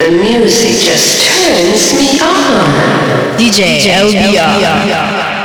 The music just turns me on. DJ, LBR. You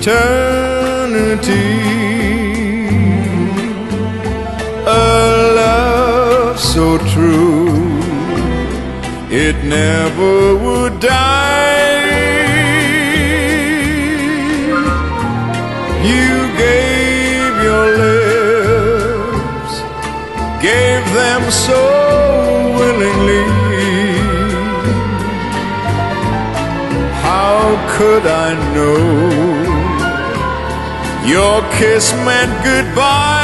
eternity. A love so true, it never would die. You gave your lips, gave them so willingly. How could I know your kiss meant goodbye?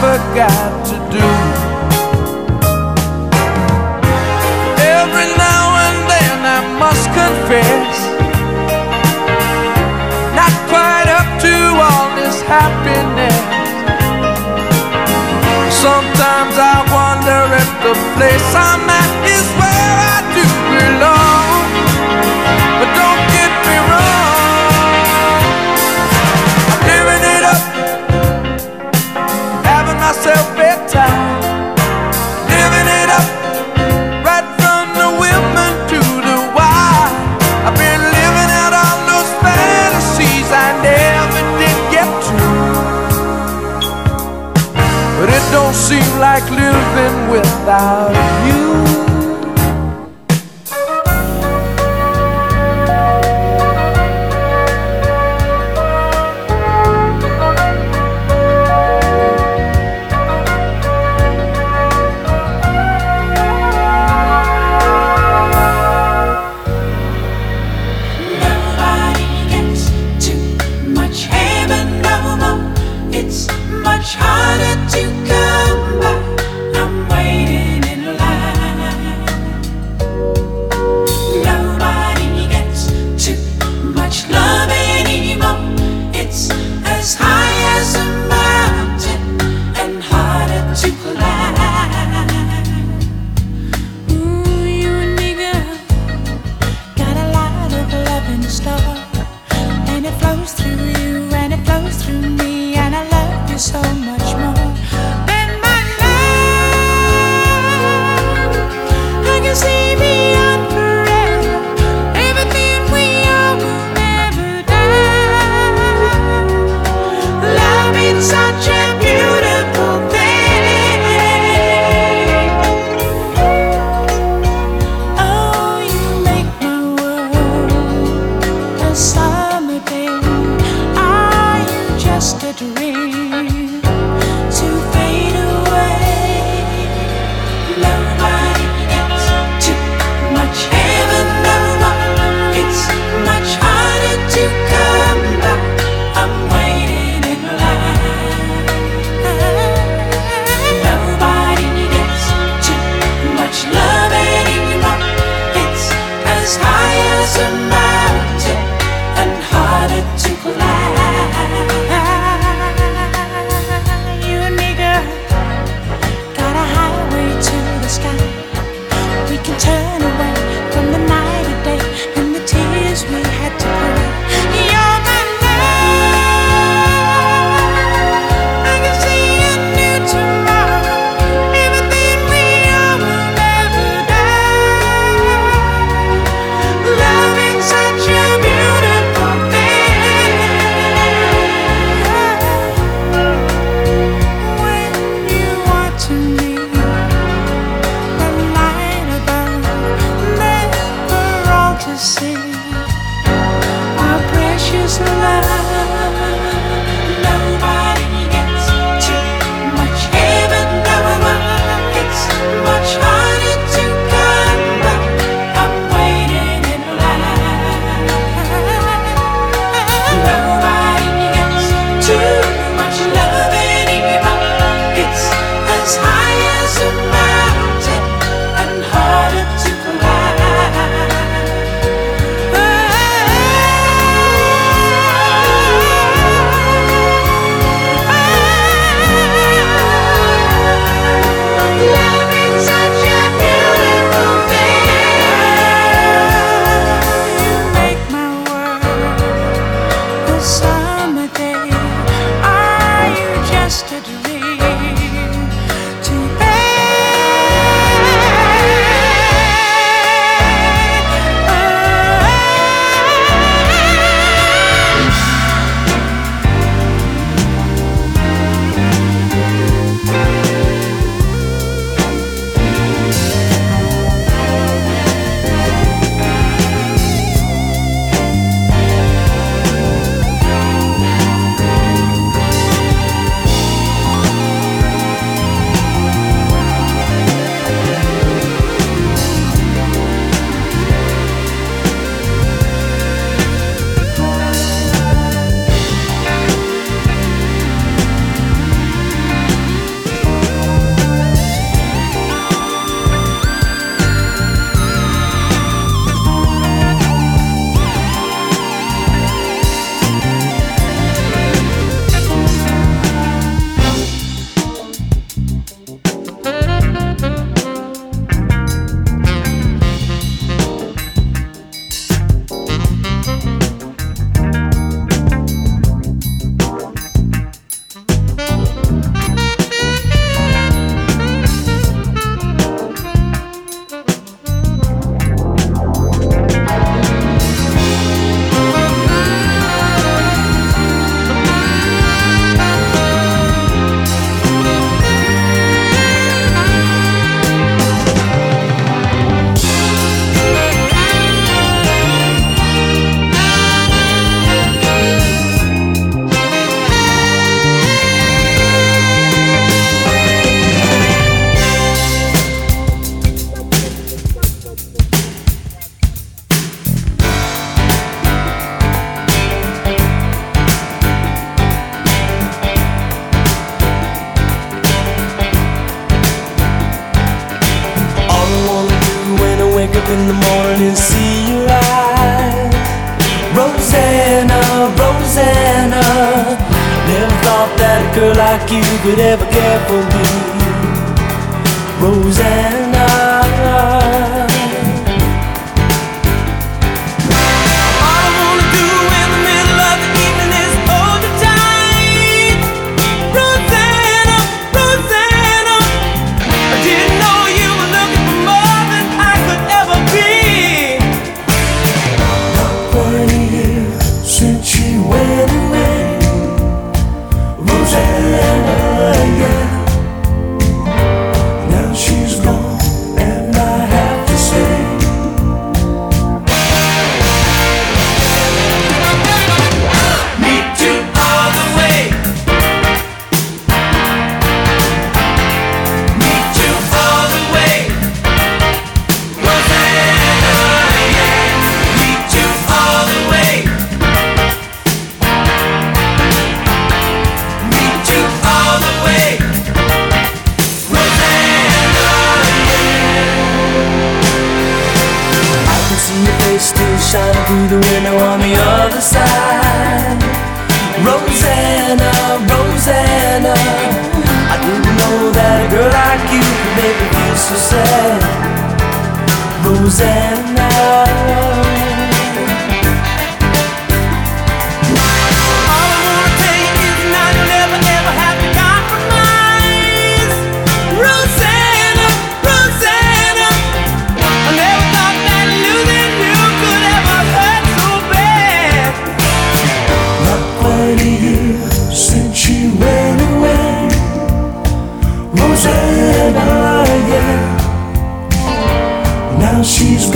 forgot to do. Every now and then I must confess, not quite up to all this happiness. Sometimes I wonder if the place I'm at is. about.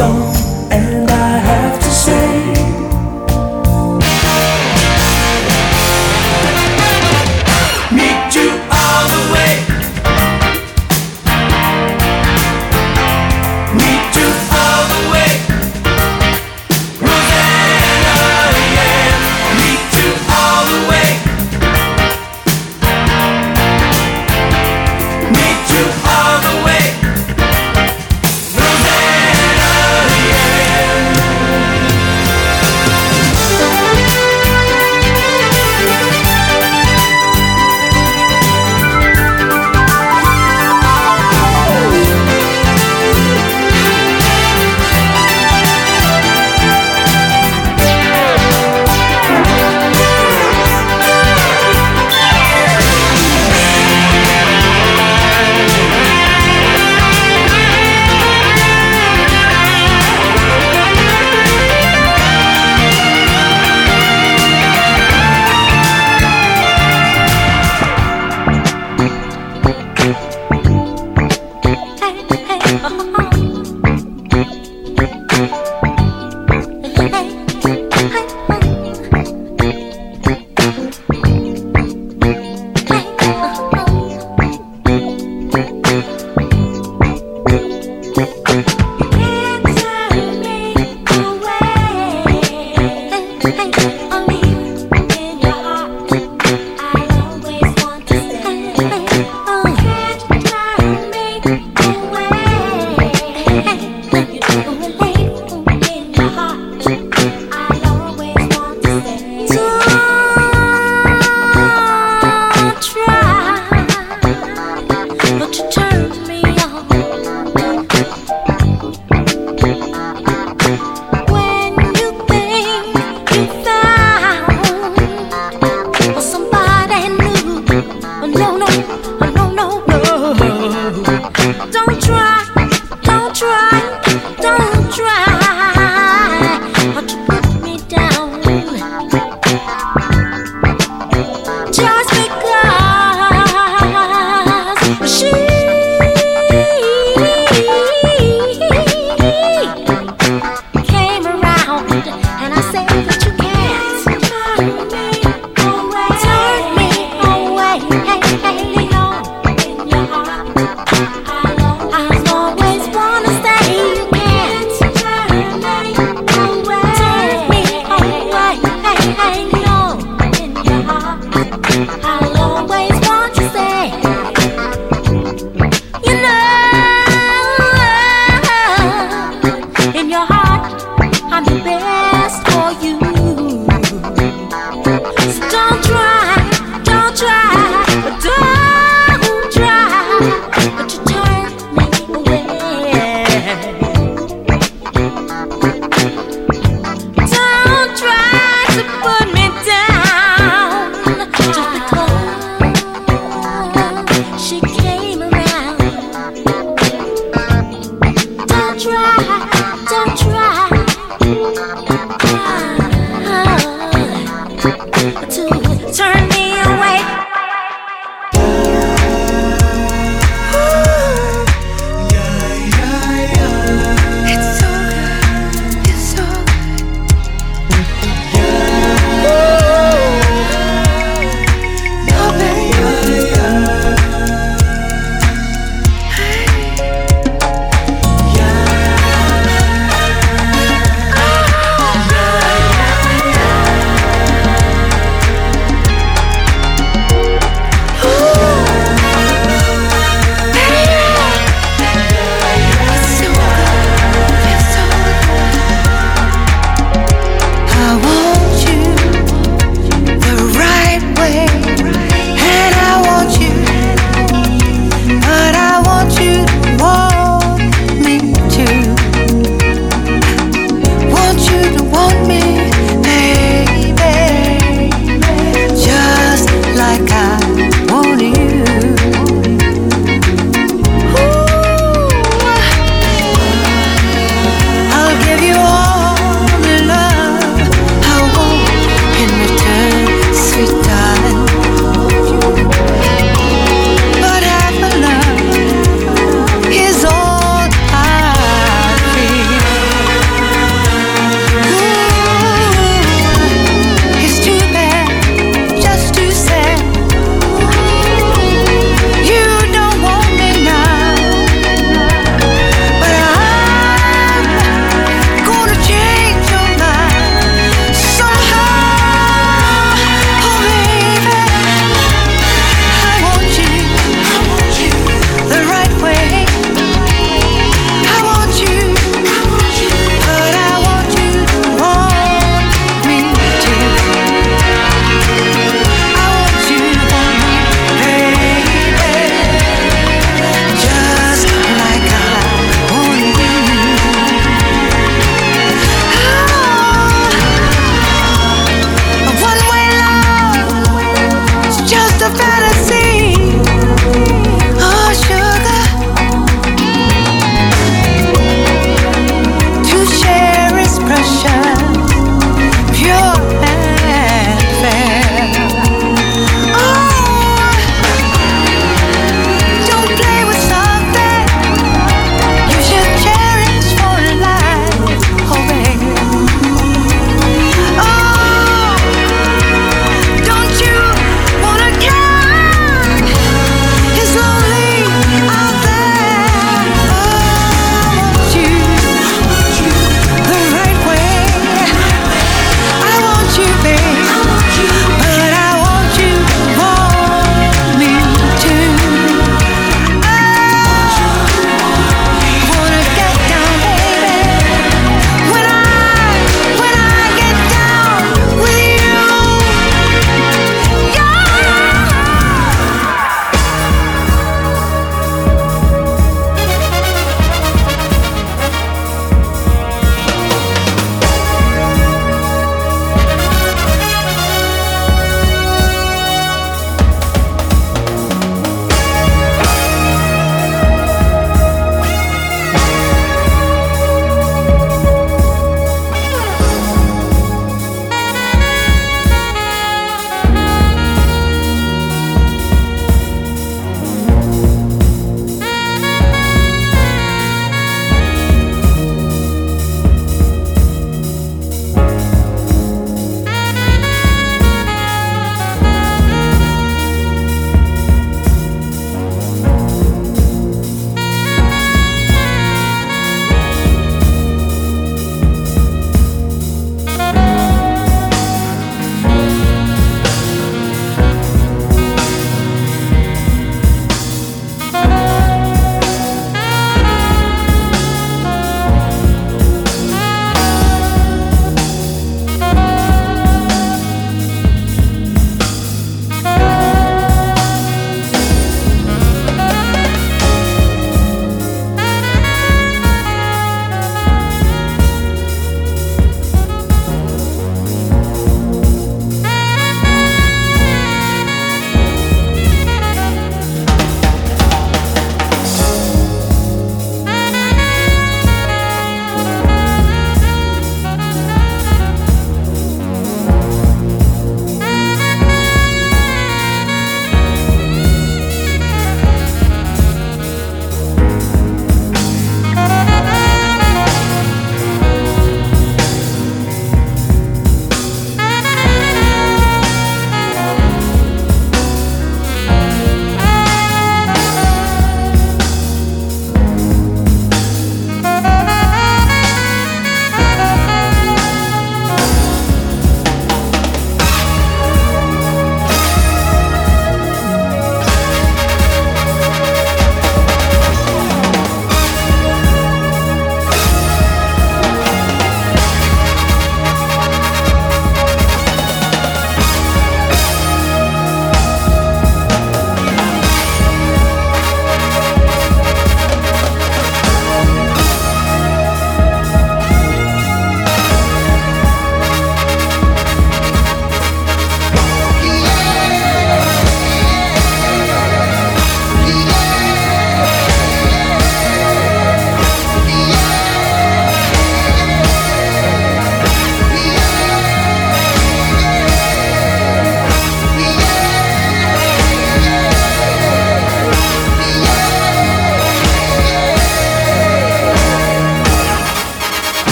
Gone, and I have to say.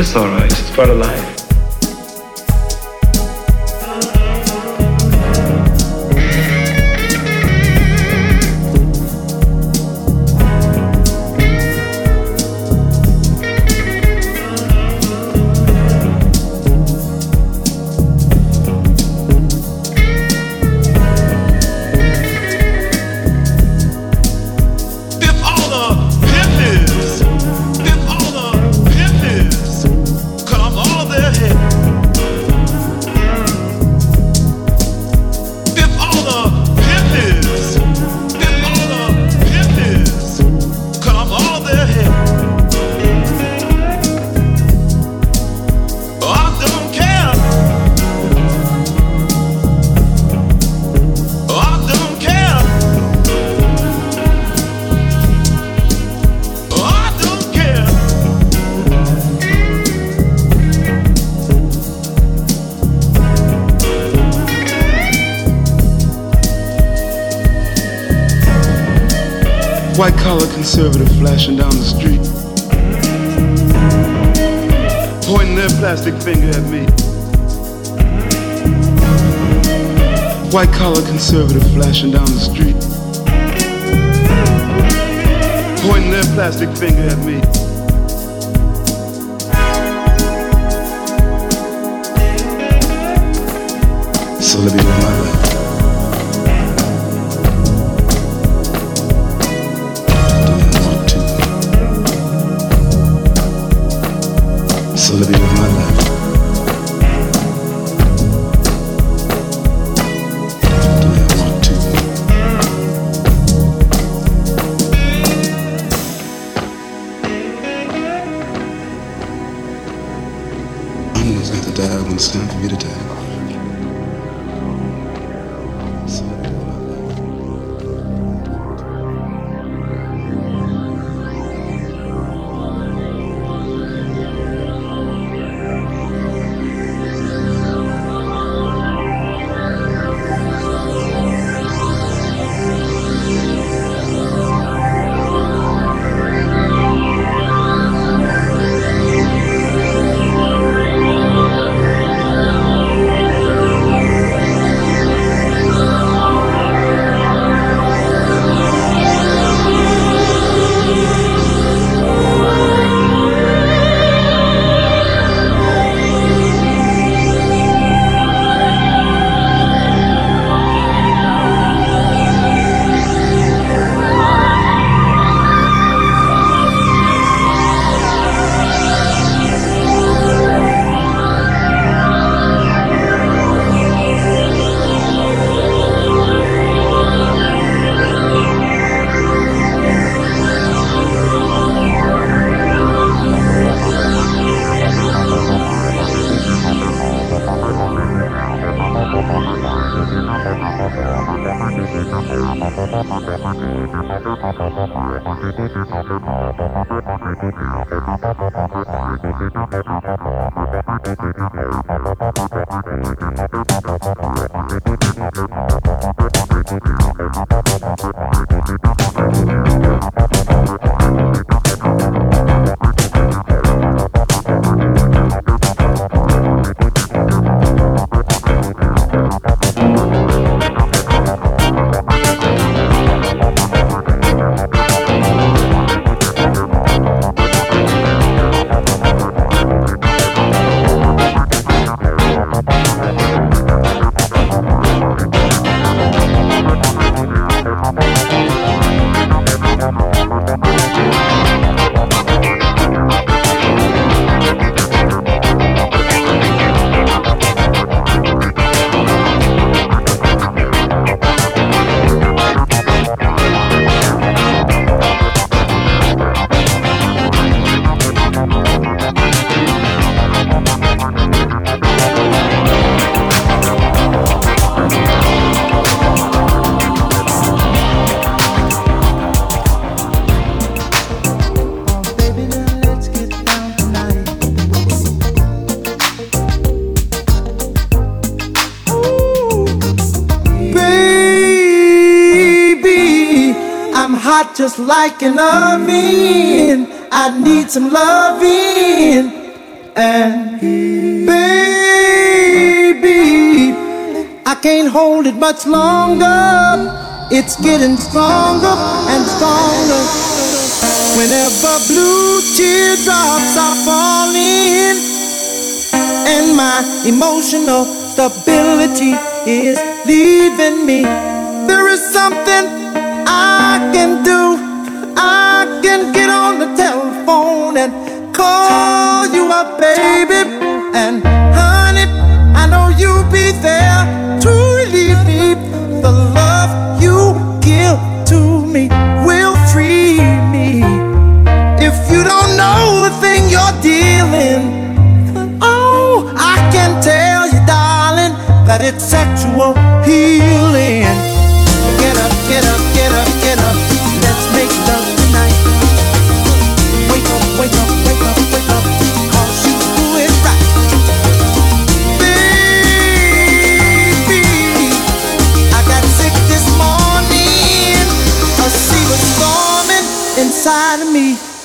It's alright, it's part of life. Flashing down the street. Pointing their plastic finger at me. White collar conservative flashing down the street. Pointing their plastic finger at me. So let me live my life. So like an oven. I need some loving. And baby, I can't hold it much longer. It's getting stronger and stronger. Whenever blue teardrops are falling and my emotional stability is leaving me. There is something I can do. Can get on the telephone and call you up, baby. And honey, I know you'll be there to relieve me. The love you give to me will free me. If you don't know the thing you're dealing, oh, I can tell you, darling, that it's sexual healing. Inside of me.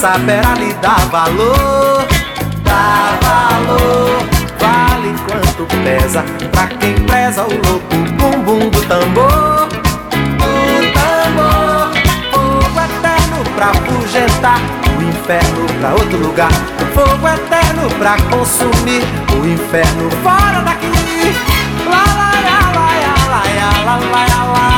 Saberá lhe dar valor, dar valor. Vale quanto pesa. Pra quem preza o louco bumbum do tambor. Do tambor. Fogo eterno pra afugentar O inferno pra outro lugar. Fogo eterno pra consumir. O inferno fora daqui. Lá, lá, lá, lá, lá, lá, lá, lá, lá,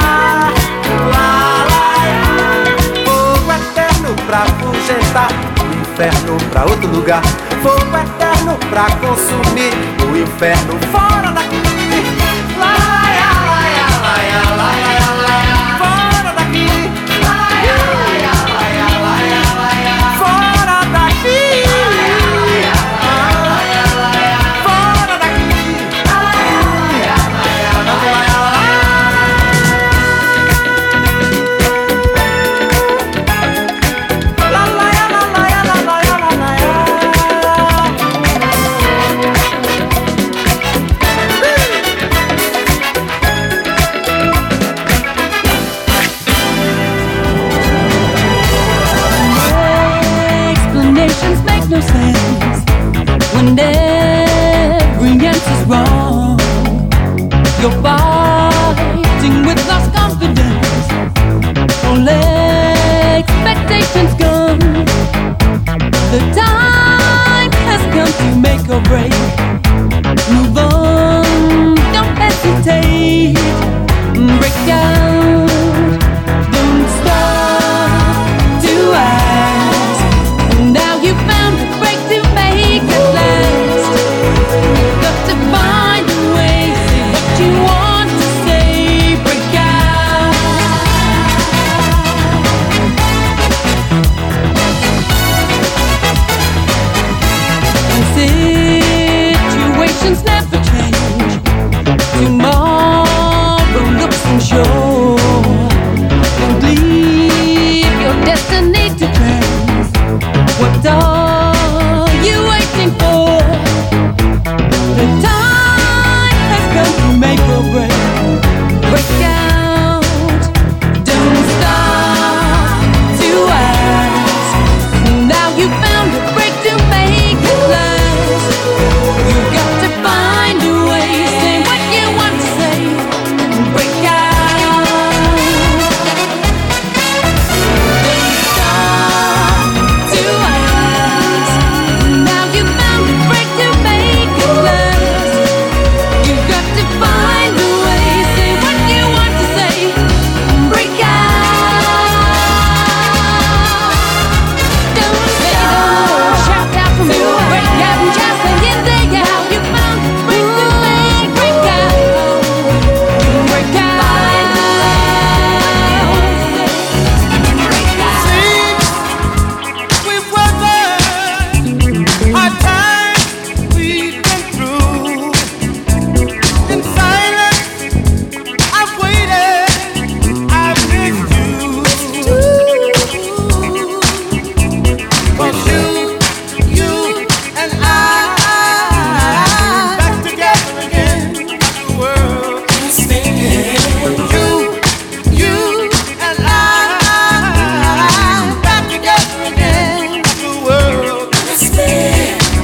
Fogo eterno pra afugentar, o inferno pra outro lugar. Fogo eterno pra consumir, o inferno fora daqui.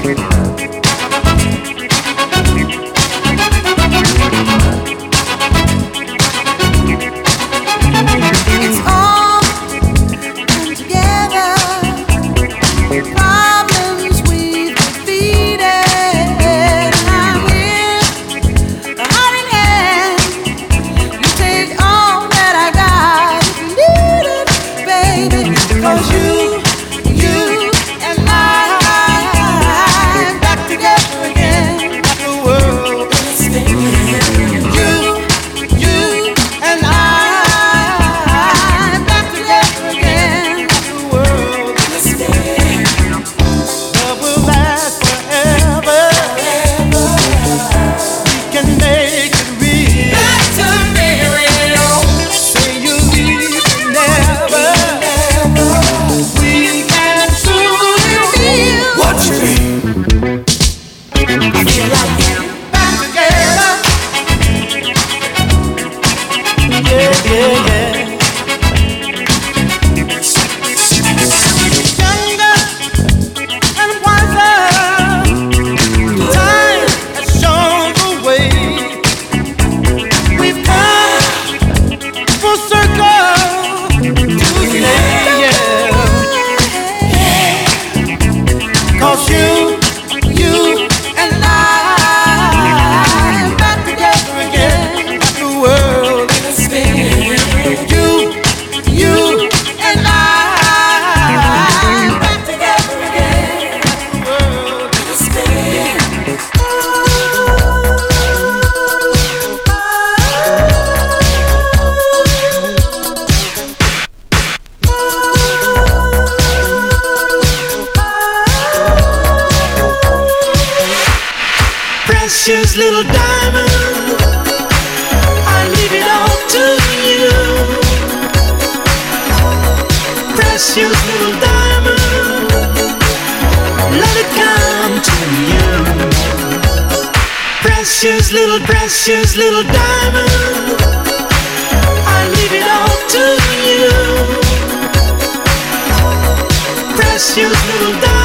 Thank you. little precious little diamond. I leave it all to you. Precious little diamond.